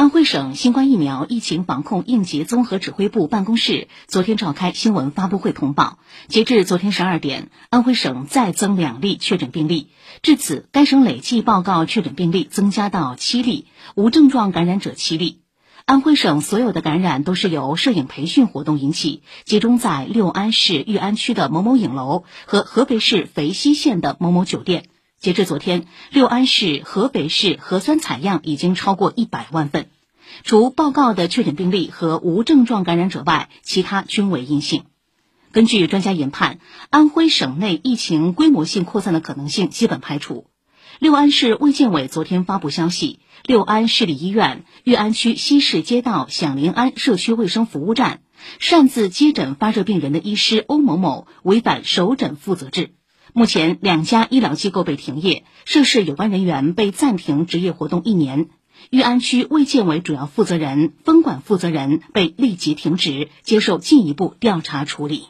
安徽省新冠疫苗疫情防控应急综合指挥部办公室昨天召开新闻发布会通报，截至昨天十二点，安徽省再增两例确诊病例，至此该省累计报告确诊病例增加到七例，无症状感染者七例。安徽省所有的感染都是由摄影培训活动引起，集中在六安市裕安区的某某影楼和合肥市肥西县的某某酒店。截至昨天，六安市、合肥市核酸采样已经超过一百万份。除报告的确诊病例和无症状感染者外，其他均为阴性。根据专家研判，安徽省内疫情规模性扩散的可能性基本排除。六安市卫健委昨天发布消息，六安市立医院裕安区西市街道响铃安社区卫生服务站擅自接诊发热病人的医师欧某某违反首诊负责制。目前，两家医疗机构被停业，涉事有关人员被暂停执业活动一年。裕安区卫健委主要负责人、分管负责人被立即停职，接受进一步调查处理。